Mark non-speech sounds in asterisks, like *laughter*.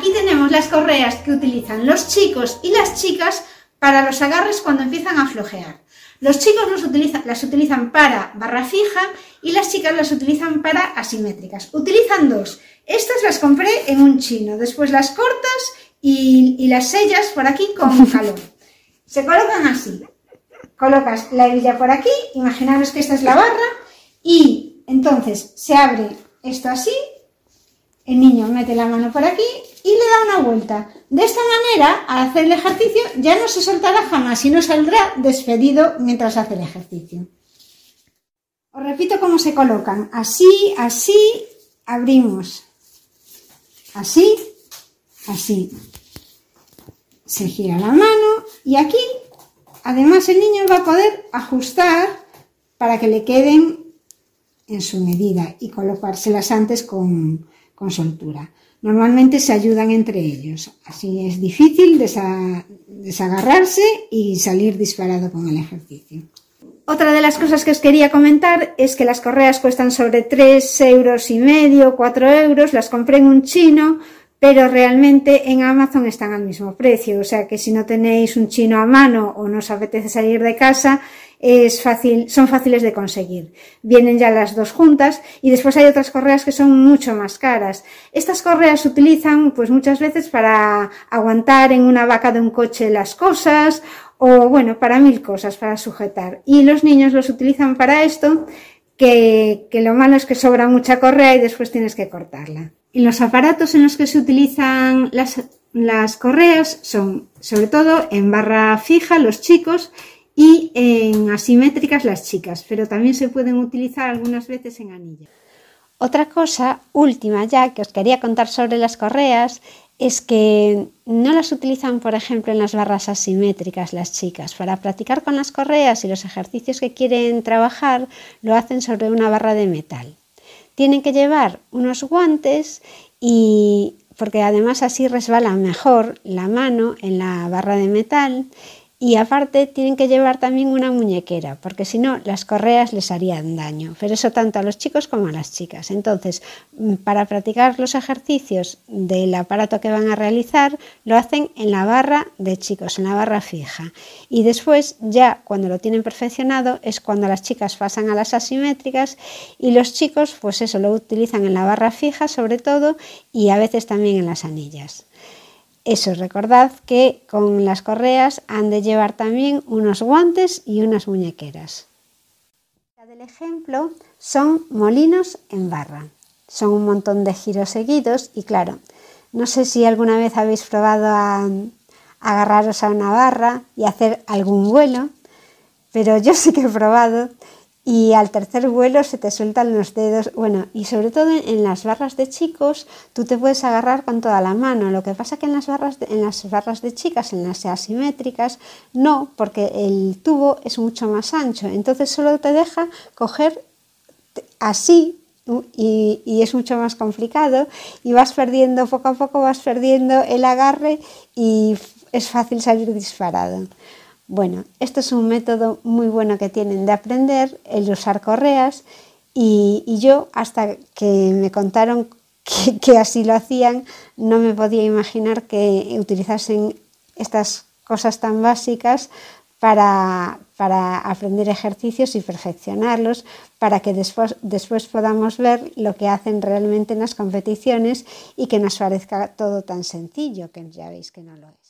Aquí tenemos las correas que utilizan los chicos y las chicas para los agarres cuando empiezan a flojear. Los chicos las utilizan para barra fija y las chicas las utilizan para asimétricas. Utilizan dos. Estas las compré en un chino. Después las cortas y, las sellas por aquí con *laughs* calor. Se colocan así. Colocas la hebilla por aquí, imaginaros que esta es la barra y entonces se abre esto así, el niño mete la mano por aquí y le da una vuelta. De esta manera, al hacer el ejercicio, ya no se soltará jamás y no saldrá despedido mientras hace el ejercicio. Os repito cómo se colocan. Así, así, abrimos. Así, así. Se gira la mano y aquí, además, el niño va a poder ajustar para que le queden en su medida y colocárselas antes con, con soltura. Normalmente se ayudan entre ellos, así es difícil desagarrarse y salir disparado con el ejercicio. Otra de las cosas que os quería comentar es que las correas cuestan sobre 3 euros y medio, 4 euros, las compré en un chino, pero realmente en Amazon están al mismo precio, o sea que si no tenéis un chino a mano o no os apetece salir de casa, es fácil, son fáciles de conseguir. Vienen ya las dos juntas y después hay otras correas que son mucho más caras. Estas correas se utilizan pues muchas veces para aguantar en una vaca de un coche las cosas o bueno, para mil cosas, para sujetar. Y los niños los utilizan para esto, que, que lo malo es que sobra mucha correa y después tienes que cortarla. Y los aparatos en los que se utilizan las, las correas son sobre todo en barra fija los chicos y en asimétricas las chicas, pero también se pueden utilizar algunas veces en anilla. Otra cosa última ya que os quería contar sobre las correas es que no las utilizan, por ejemplo, en las barras asimétricas las chicas. Para practicar con las correas y los ejercicios que quieren trabajar, lo hacen sobre una barra de metal. Tienen que llevar unos guantes y porque además así resbala mejor la mano en la barra de metal y aparte tienen que llevar también una muñequera, porque si no las correas les harían daño. Pero eso tanto a los chicos como a las chicas. Entonces, mm, para practicar los ejercicios del aparato que van a realizar, lo hacen en la barra de chicos, en la barra fija. Y después, ya cuando lo tienen perfeccionado, es cuando las chicas pasan a las asimétricas y los chicos, pues eso, lo utilizan en la barra fija sobre todo y a veces también en las anillas. Eso, recordad que con las correas han de llevar también unos guantes y unas muñequeras. Del ejemplo son molinos en barra. Son un montón de giros seguidos y claro, no sé si alguna vez habéis probado a, agarraros a una barra y hacer algún vuelo, pero yo sí que he probado y al tercer vuelo se te sueltan los dedos. Bueno, y sobre todo en las barras de chicos, tú te puedes agarrar con toda la mano. Lo que pasa que en las barras de, en las barras de chicas, en las asimétricas, no, porque el tubo es mucho más ancho. Entonces solo te deja coger así y, y, es mucho más complicado y vas perdiendo, poco a poco vas perdiendo el agarre y es fácil salir disparado. Bueno, esto es un método muy bueno que tienen de aprender, el usar correas, y, yo hasta que me contaron *laughs* que, así lo hacían, no me podía imaginar que utilizasen estas cosas tan básicas para, aprender ejercicios y perfeccionarlos, para que después, después podamos ver lo que hacen realmente en las competiciones y que nos parezca todo tan sencillo, que ya veis que no lo es.